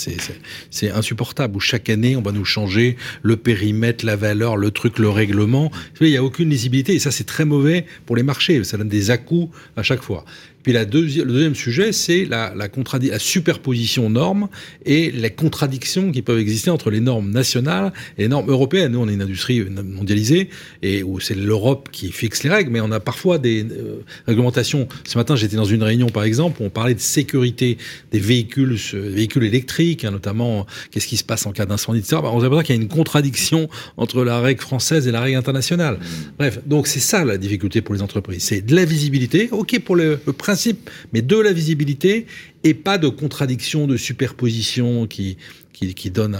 C'est insupportable. Où chaque année, on va nous changer le périmètre, la valeur, le truc, le règlement. Il n'y a aucune lisibilité et ça, c'est très mauvais pour les marchés. Ça donne des à-coups à chaque fois. Puis la le deuxième sujet, c'est la, la, la superposition normes et les contradictions qui peuvent exister entre les normes nationales et les normes européennes. Nous, on est une industrie mondialisée et où c'est l'Europe qui fixe les règles, mais on a parfois des euh, réglementations. Ce matin, j'étais dans une réunion, par exemple, où on parlait de sécurité des véhicules, véhicules électriques, hein, notamment qu'est-ce qui se passe en cas d'incendie, etc. Bah, on s'aperçoit qu'il y a une contradiction entre la règle française et la règle internationale. Bref, donc c'est ça la difficulté pour les entreprises. C'est de la visibilité, ok pour le principe, mais de la visibilité et pas de contradiction, de superposition qui, qui, donne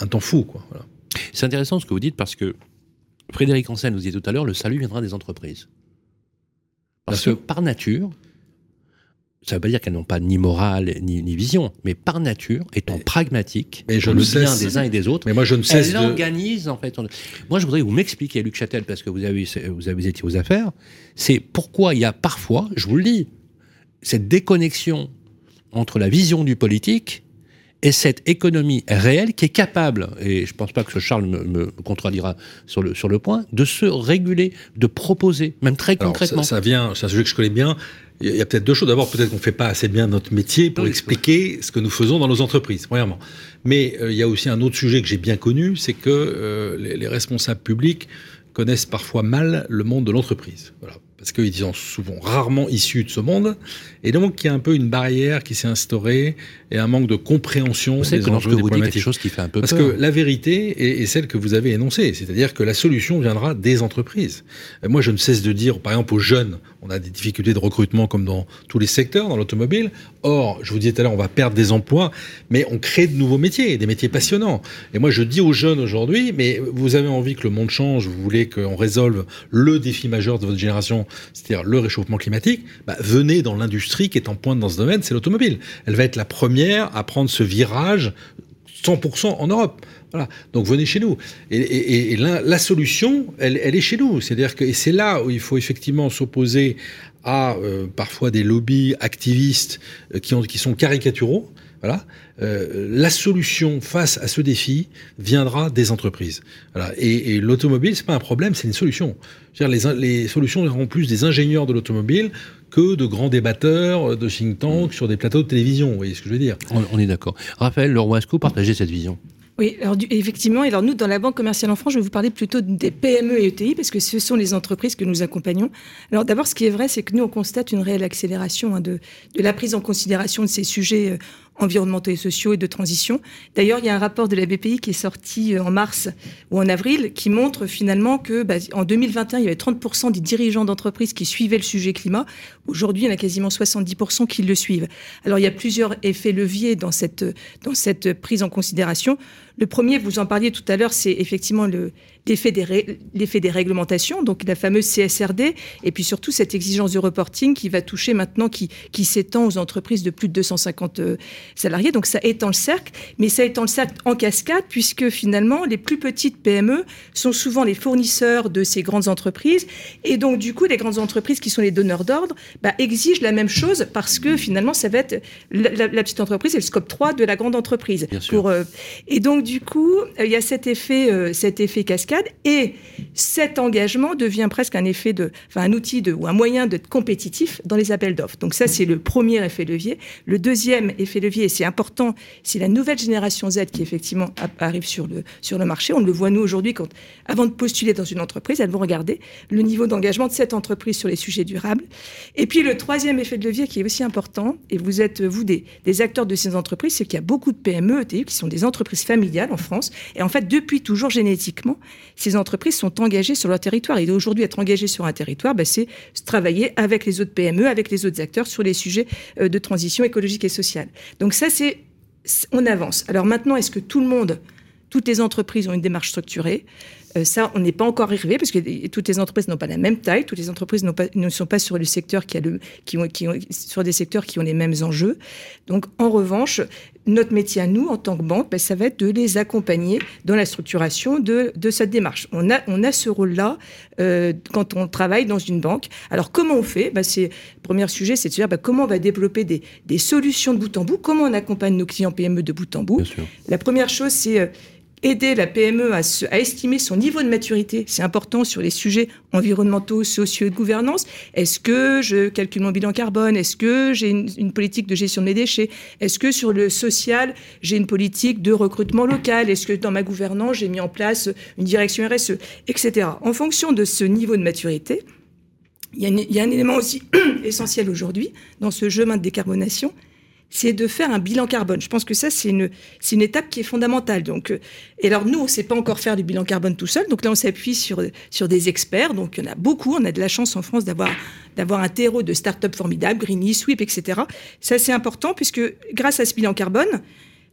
un, temps fou. Quoi. C'est intéressant ce que vous dites parce que Frédéric Ancel nous disait tout à l'heure, le salut viendra des entreprises. Parce que par nature, ça ne veut pas dire qu'elles n'ont pas ni morale ni, vision, mais par nature, étant pragmatiques, et je le bien des uns et des autres, mais moi je ne cesse elles organisent en fait. Moi, je voudrais vous m'expliquer, Luc Châtel, parce que vous avez, vous avez été aux affaires, c'est pourquoi il y a parfois, je vous le dis, cette déconnexion entre la vision du politique et cette économie réelle qui est capable, et je ne pense pas que Charles me, contredira sur le, sur le point, de se réguler, de proposer, même très concrètement. Ça, vient, c'est un sujet que je connais bien. Il y a peut-être deux choses. D'abord, peut-être qu'on ne fait pas assez bien notre métier pour expliquer ce que nous faisons dans nos entreprises, premièrement. Mais euh, il y a aussi un autre sujet que j'ai bien connu, c'est que euh, les, les responsables publics connaissent parfois mal le monde de l'entreprise. Voilà parce qu'ils sont souvent rarement issus de ce monde, et donc il y a un peu une barrière qui s'est instaurée et un manque de compréhension des enjeux des problématiques. chose qui fait un peu parce que la vérité est, celle que vous avez énoncée, c'est-à-dire que la solution viendra des entreprises. moi, je ne cesse de dire, par exemple, aux jeunes, on a des difficultés de recrutement comme dans tous les secteurs, dans l'automobile. Or, je vous disais tout à l'heure, on va perdre des emplois, mais on crée de nouveaux métiers, des métiers passionnants. Et moi, je dis aux jeunes aujourd'hui, mais vous avez envie que le monde change, vous voulez qu'on résolve le défi majeur de votre génération, c'est-à-dire le réchauffement climatique, bah, venez dans l'industrie qui est en pointe dans ce domaine, c'est l'automobile. Elle va être la première à prendre ce virage 100% en Europe. Voilà. Donc venez chez nous. Et, la, solution, elle, est chez nous. C'est-à-dire que c'est là où il faut effectivement s'opposer à euh, parfois des lobbies activistes euh, qui, ont, qui sont caricaturaux. Voilà. Euh, la solution face à ce défi viendra des entreprises. Voilà. Et, et l'automobile, c'est pas un problème, c'est une solution. Les, les solutions seront plus des ingénieurs de l'automobile que de grands débatteurs de think tanks sur des plateaux de télévision. Vous voyez ce que je veux dire on, est d'accord. Raphaël Leroy, est-ce que vous partagez cette vision oui, alors effectivement, alors nous, dans la Banque commerciale en France, je vais vous parler plutôt des PME et ETI, parce que ce sont les entreprises que nous accompagnons. Alors d'abord, ce qui est vrai, c'est que nous, on constate une réelle accélération hein, de, de, la prise en considération de ces sujets euh, environnementaux et sociaux et de transition. D'ailleurs, il y a un rapport de la BPI qui est sorti euh, en mars ou en avril qui montre finalement que bah, en 2021, il y avait 30% des dirigeants d'entreprises qui suivaient le sujet climat. Aujourd'hui, il y en a quasiment 70% qui le suivent. Alors, il y a plusieurs effets leviers dans cette, dans cette prise en considération. Le premier, vous en parliez tout à l'heure, c'est effectivement l'effet des, des réglementations, donc la fameuse CSRD, et puis surtout cette exigence de reporting qui va toucher maintenant, qui, qui s'étend aux entreprises de plus de 250 salariés. Donc ça étend le cercle, mais ça étend le cercle en cascade, puisque finalement, les plus petites PME sont souvent les fournisseurs de ces grandes entreprises. Et donc, du coup, les grandes entreprises qui sont les donneurs d'ordre bah, exigent la même chose parce que finalement, ça va être la, petite entreprise et le scope 3 de la grande entreprise. Pour, euh, et donc, du coup, il y a cet effet, euh, cet effet cascade et cet engagement devient presque un effet de, enfin, un outil de, ou un moyen d'être compétitif dans les appels d'offres. Donc, ça, c'est le premier effet levier. Le deuxième effet levier, et c'est important, c'est la nouvelle génération Z qui, effectivement, arrive sur le, sur le marché. On le voit, nous, aujourd'hui, quand, avant de postuler dans une entreprise, elles vont regarder le niveau d'engagement de cette entreprise sur les sujets durables. Et puis, le troisième effet de levier qui est aussi important, et vous êtes, vous, des, acteurs de ces entreprises, c'est qu'il y a beaucoup de PME, qui sont des entreprises familiales en France. Et en fait, depuis toujours génétiquement, ces entreprises sont engagées sur leur territoire. Et aujourd'hui, être engagé sur un territoire, ben, c'est travailler avec les autres PME, avec les autres acteurs sur les sujets euh, de transition écologique et sociale. Donc ça, c'est on avance. Alors maintenant, est-ce que tout le monde, toutes les entreprises ont une démarche structurée? Euh, ça, on n'est pas encore arrivé parce que toutes les entreprises n'ont pas la même taille, toutes les entreprises pas, ne sont pas sur le secteur qui a le, qui ont, qui ont, sur des secteurs qui ont les mêmes enjeux. Donc, en revanche, notre métier à nous, en tant que banque, ben, ça va être de les accompagner dans la structuration de, de cette démarche. On a, on a ce rôle-là euh, quand on travaille dans une banque. Alors, comment on fait? Ben, c'est, Le premier sujet, c'est de se dire ben, comment on va développer des, des, solutions de bout en bout, comment on accompagne nos clients PME de bout en bout? La première chose, c'est euh, aider la PME à, estimer son niveau de maturité. C'est important sur les sujets environnementaux, sociaux et de gouvernance. Est-ce que je calcule mon bilan carbone? Est-ce que j'ai une, politique de gestion de mes déchets? Est-ce que sur le social, j'ai une politique de recrutement local? Est-ce que dans ma gouvernance, j'ai mis en place une direction RSE Etc. En fonction de ce niveau de maturité, il y a, il y a un élément aussi essentiel aujourd'hui dans ce chemin de décarbonation, c'est de faire un bilan carbone. Je pense que ça, c'est une, c'est une étape qui est fondamentale. Donc, euh, et alors, nous, on ne sait pas encore faire du bilan carbone tout seul. Donc là, on s'appuie sur, sur des experts. Donc, il y en a beaucoup. On a de la chance en France d'avoir, d'avoir un terreau de start-up formidable, Greeny, Sweep, etc. Ça, c'est important puisque grâce à ce bilan carbone,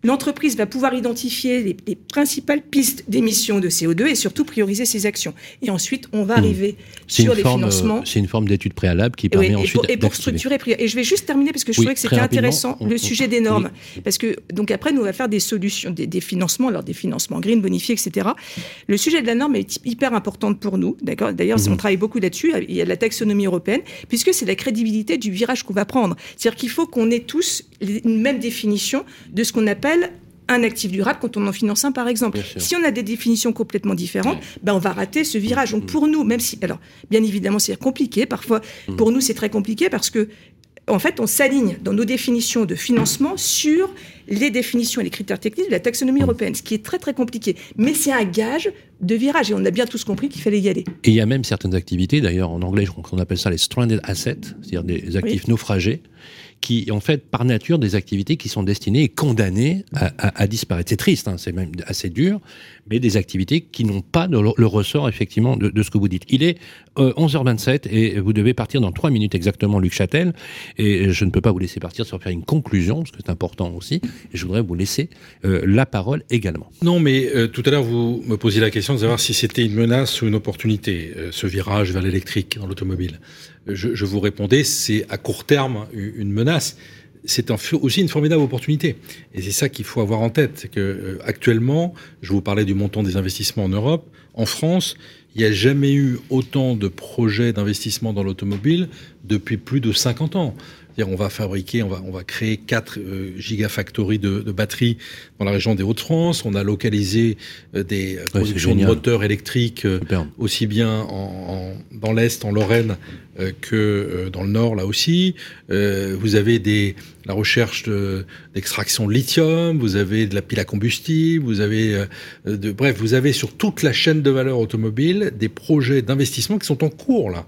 l'entreprise va pouvoir identifier les, principales pistes d'émissions de CO2 et surtout prioriser ses actions. Et ensuite, on va hmm. arriver sur les financements. C'est une forme d'étude préalable qui permet ensuite. et pour structurer. Et je vais juste terminer parce que je trouvais que c'était intéressant le sujet des normes. Parce que donc après, nous on va faire des solutions, des, financements, alors des financements green, bonifiés, etc. Le sujet de la norme est hyper importante pour nous. D'accord? D'ailleurs, on mhm. travaille beaucoup là-dessus. Il y a de la taxonomie européenne, puisque c'est la crédibilité du virage qu'on va prendre. C'est-à-dire qu'il faut qu'on ait tous une même définition de ce qu'on appelle un actif durable quand on en finance un, par exemple. Si on a des définitions complètement différentes, ben on va rater ce virage. Donc pour nous, même si, alors bien évidemment c'est compliqué, parfois mm. pour nous c'est très compliqué parce que en fait, on s'aligne dans nos définitions de financement sur les définitions et les critères techniques de la taxonomie mm. européenne, ce qui est très très compliqué. Mais c'est un gage de virage et on a bien tous compris qu'il fallait y aller. Et il y a même certaines activités, d'ailleurs en anglais on appelle ça les stranded assets, c'est-à-dire des actifs naufragés, qui en fait par nature des activités qui sont destinées et condamnées à, disparaître. C'est triste, hein, c'est même assez dur, mais des activités qui n'ont pas le, ressort effectivement de, ce que vous dites. Il est 11h27 euh, et vous devez partir dans 3 minutes exactement, Luc Châtel, et je ne peux pas vous laisser partir sans faire une conclusion, parce que c'est important aussi, et je voudrais vous laisser euh, la parole également. Non, mais euh, tout à l'heure, vous me posiez la question de savoir si c'était une menace ou une opportunité, ce virage vers l'électrique dans l'automobile je, vous répondais, c'est à court terme une menace. C'est aussi une formidable opportunité. Et c'est ça qu'il faut avoir en tête. C'est que euh, actuellement, je vous parlais du montant des investissements en Europe. En France, il n'y a jamais eu autant de projets d'investissement dans l'automobile depuis plus de 50 ans on va fabriquer, on va, on va créer 4 euh, gigafactories de, de, batteries dans la région des Hauts-de-France. On a localisé euh, des euh, productions de moteurs électriques aussi bien dans l'Est, en Lorraine, que dans le Nord, là aussi. vous avez des, la recherche d'extraction de, lithium, vous avez de la pile à combustible, vous avez... de, bref, vous avez sur toute la chaîne de valeur automobile des projets d'investissement qui sont en cours, là,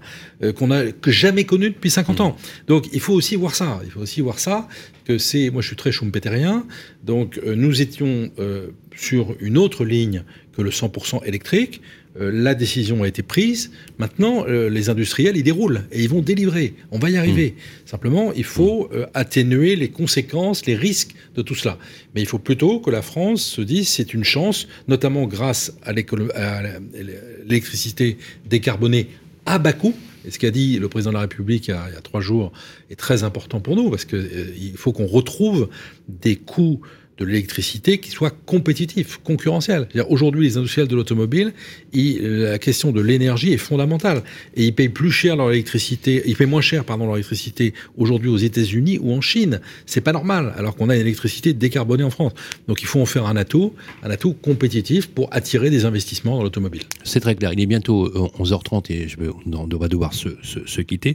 qu'on a jamais connus depuis 50 mmh. ans. Donc il faut aussi voir ça. Il faut aussi voir ça, que c'est... Moi, je suis très schumpeterien, donc euh, nous étions euh, sur une autre ligne que le 100% électrique. Euh, la décision a été prise. Maintenant, les industriels, ils déroulent et ils vont délivrer. On va y arriver. Mmh. Simplement, il faut mmh. atténuer les conséquences, les risques de tout cela. Mais il faut plutôt que la France se dise c'est une chance, notamment grâce à l'électricité décarbonée à bas coût Et ce qu'a dit le président de la République il y, a, il y a trois jours est très important pour nous parce qu'il euh, faut qu'on retrouve des coûts de l'électricité qui soit compétitif, concurrentiel. Aujourd'hui, les industriels de l'automobile, la question de l'énergie est fondamentale. Et ils payent plus cher leur électricité, ils payent moins cher, pardon, leur électricité aujourd'hui aux États-Unis ou en Chine. C'est pas normal, alors qu'on a une électricité décarbonée en France. Donc il faut en faire un atout, un atout compétitif pour attirer des investissements dans l'automobile. C'est très clair. Il est bientôt 11h30 euh, et je on va devoir se, quitter.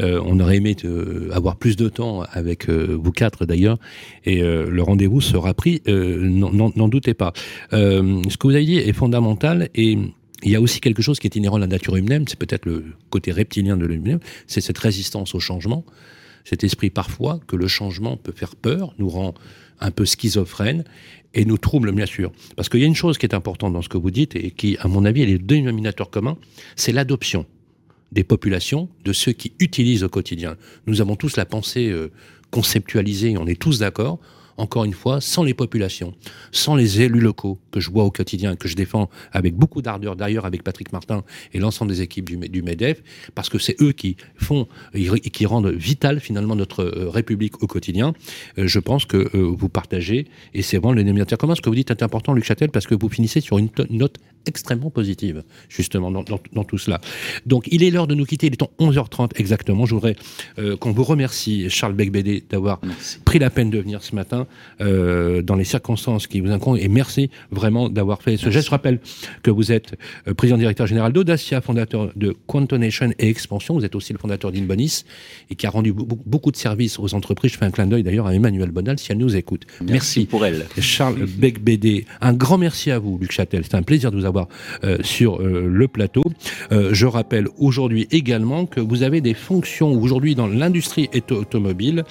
Euh, on aurait aimé euh, avoir plus de temps avec euh, vous quatre d'ailleurs. Et euh, le rendez-vous se sera pris, euh, n'en doutez pas. Euh, ce que vous avez dit est fondamental et il y a aussi quelque chose qui est inhérent à la nature humaine, c'est peut-être le côté reptilien de l'humain, c'est cette résistance au changement, cet esprit parfois que le changement peut faire peur, nous rend un peu schizophrène et nous trouble bien sûr. Parce qu'il y a une chose qui est importante dans ce que vous dites et qui, à mon avis, est le dénominateur commun, c'est l'adoption des populations, de ceux qui utilisent au quotidien. Nous avons tous la pensée euh, conceptualisée, on est tous d'accord encore une fois, sans les populations, sans les élus locaux que je vois au quotidien, que je défends avec beaucoup d'ardeur d'ailleurs avec Patrick Martin et l'ensemble des équipes du, MEDEF, parce que c'est eux qui font qui rendent vital finalement notre euh, République au quotidien. Euh, je pense que euh, vous partagez, et c'est vraiment le dénominateur commun. Ce que vous dites est important, Luc Châtel, parce que vous finissez sur une note extrêmement positive, justement, dans, dans, dans, tout cela. Donc, il est l'heure de nous quitter. Il est en 11h30 exactement. Je voudrais euh, qu'on vous remercie, Charles Becbédé, d'avoir pris la peine de venir ce matin euh, dans les circonstances qui vous incombent. Et merci vraiment d'avoir fait ce geste. Je rappelle que vous êtes euh, président directeur général d'Audacia, fondateur de Quantonation et Expansion. Vous êtes aussi le fondateur d'Inbonis et qui a rendu beaucoup de services aux entreprises. Je fais un clin d'œil d'ailleurs à Emmanuel Bonal si elle nous écoute. Merci, merci pour elle. Charles Becbédé. Un grand merci à vous, Luc Châtel. C'est un plaisir de vous avoir euh, sur euh, le plateau. Euh, je rappelle aujourd'hui également que vous avez des fonctions aujourd'hui dans l'industrie automobile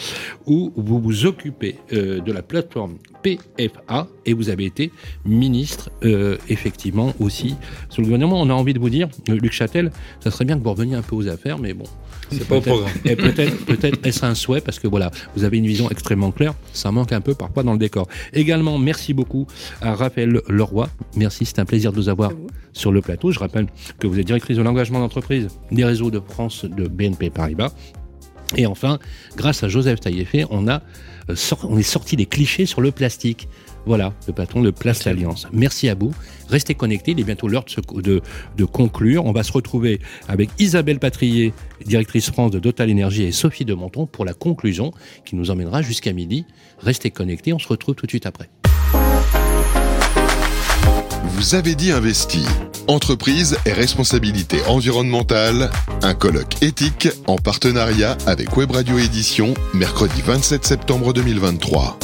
où vous vous occupez de la plateforme PFA et vous avez été ministre euh, effectivement aussi sous le gouvernement. On a envie de vous dire, Luc Châtel, ça serait bien que vous reveniez un peu aux affaires, mais bon. C'est pas au programme. Et peut-être, peut-être est-ce un souhait parce que voilà, vous avez une vision extrêmement claire. Ça manque un peu parfois dans le décor. Également, merci beaucoup à Raphaël Leroy. Merci, c'est un plaisir de vous avoir sur le plateau. Je rappelle que vous êtes directrice de l'engagement d'entreprise des réseaux de France de BNP Paribas. Et enfin, grâce à Joseph Taillefer, on a euh, on est sorti des clichés sur le plastique. Voilà, le patron de Place l'Alliance. Merci à vous. Restez connectés. Il est bientôt l'heure de, de, de, conclure. On va se retrouver avec Isabelle Patrier, directrice France de Total Énergie, et Sophie de Menton pour la conclusion qui nous emmènera jusqu'à midi. Restez connectés. On se retrouve tout de suite après. Vous avez dit investi. Entreprise et responsabilité environnementale, un colloque éthique en partenariat avec Web Radio Édition, mercredi 27 septembre 2023.